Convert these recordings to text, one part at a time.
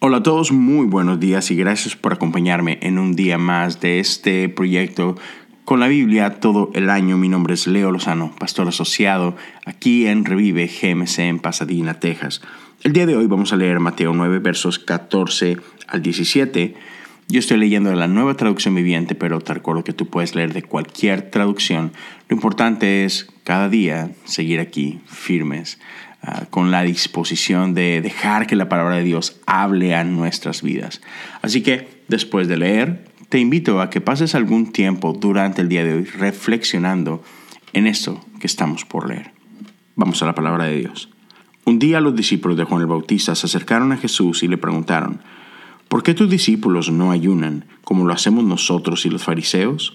Hola a todos, muy buenos días y gracias por acompañarme en un día más de este proyecto con la Biblia todo el año. Mi nombre es Leo Lozano, pastor asociado aquí en Revive GMC en Pasadena, Texas. El día de hoy vamos a leer Mateo 9 versos 14 al 17. Yo estoy leyendo de la nueva traducción viviente, pero te recuerdo que tú puedes leer de cualquier traducción. Lo importante es cada día seguir aquí firmes Ah, con la disposición de dejar que la palabra de Dios hable a nuestras vidas. Así que después de leer, te invito a que pases algún tiempo durante el día de hoy reflexionando en esto que estamos por leer. Vamos a la palabra de Dios. Un día los discípulos de Juan el Bautista se acercaron a Jesús y le preguntaron, ¿por qué tus discípulos no ayunan como lo hacemos nosotros y los fariseos?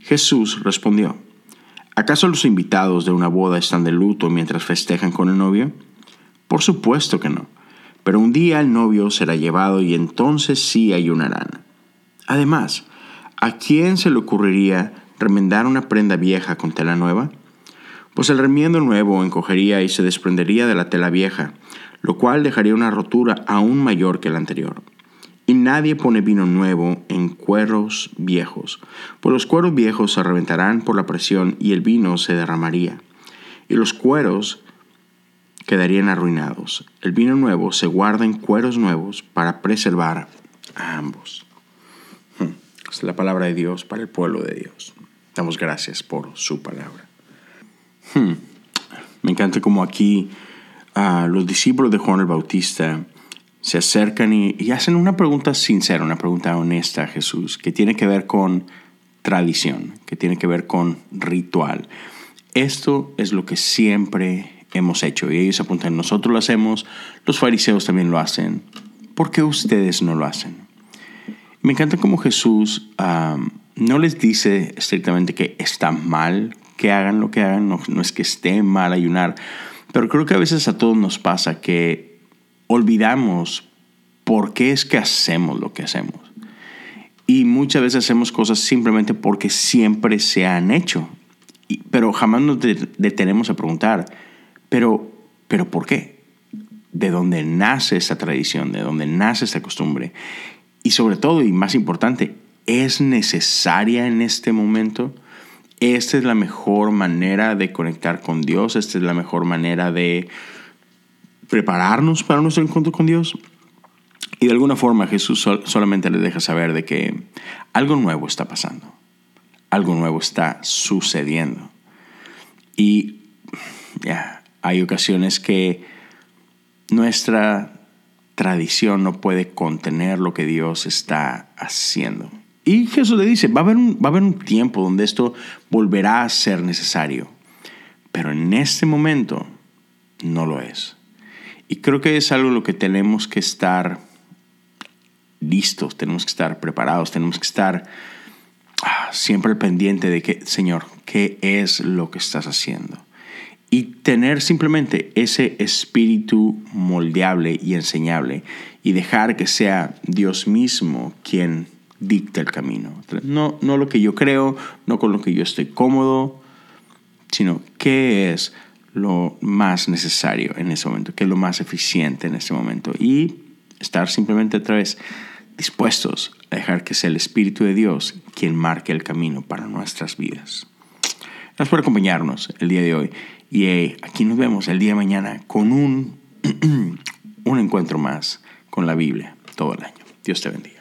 Jesús respondió, ¿Acaso los invitados de una boda están de luto mientras festejan con el novio? Por supuesto que no. Pero un día el novio será llevado y entonces sí ayunarán. Además, ¿a quién se le ocurriría remendar una prenda vieja con tela nueva? Pues el remiendo nuevo encogería y se desprendería de la tela vieja, lo cual dejaría una rotura aún mayor que la anterior. Y nadie pone vino nuevo en cueros viejos, pues los cueros viejos se reventarán por la presión y el vino se derramaría, y los cueros quedarían arruinados. El vino nuevo se guarda en cueros nuevos para preservar a ambos. Hmm. Es la palabra de Dios para el pueblo de Dios. Damos gracias por su palabra. Hmm. Me encanta como aquí ah, los discípulos de Juan el Bautista se acercan y, hacen una pregunta sincera, una pregunta honesta a Jesús, que tiene que ver con tradición, que tiene que ver con ritual. Esto es lo que siempre hemos hecho y ellos apuntan, nosotros lo hacemos, los fariseos también lo hacen, ¿por qué ustedes no lo hacen? Me encanta cómo Jesús no les dice estrictamente que está mal que hagan lo que hagan, no, no es que esté mal ayunar, pero creo que a veces a todos nos pasa que olvidamos por qué es que hacemos lo que hacemos. Y muchas veces hacemos cosas simplemente porque siempre se han hecho. pero jamás nos detenemos a preguntar, pero, pero ¿por qué? ¿De dónde nace esa tradición? ¿De dónde nace esta costumbre? Y sobre todo, y más importante, ¿es necesaria en este momento? Esta es la mejor manera de conectar con Dios, esta es la mejor manera de prepararnos para nuestro encuentro con Dios. Y de alguna forma Jesús solamente le deja saber de que algo nuevo está pasando, algo nuevo está sucediendo. Y ya, hay ocasiones que nuestra tradición no puede contener lo que Dios está haciendo. Y Jesús le dice, va a haber va a haber un tiempo donde esto volverá a ser necesario, pero en este momento no lo es. Y creo que es algo lo que tenemos que estar listos, tenemos que estar preparados, tenemos que estar ah, siempre pendiente de que, Señor, ¿qué es lo que estás haciendo? Y tener simplemente ese espíritu moldeable y enseñable y dejar que sea Dios mismo quien dicte el camino. No, no lo que yo creo, no con lo que yo estoy cómodo, sino qué es lo más necesario en ese momento, que es lo más eficiente en ese momento. Y estar simplemente otra vez dispuestos a dejar que sea el Espíritu de Dios quien marque el camino para nuestras vidas. Gracias por acompañarnos el día de hoy. Y eh, aquí nos vemos el día de mañana con un, un encuentro más con la Biblia todo el año. Dios te bendiga.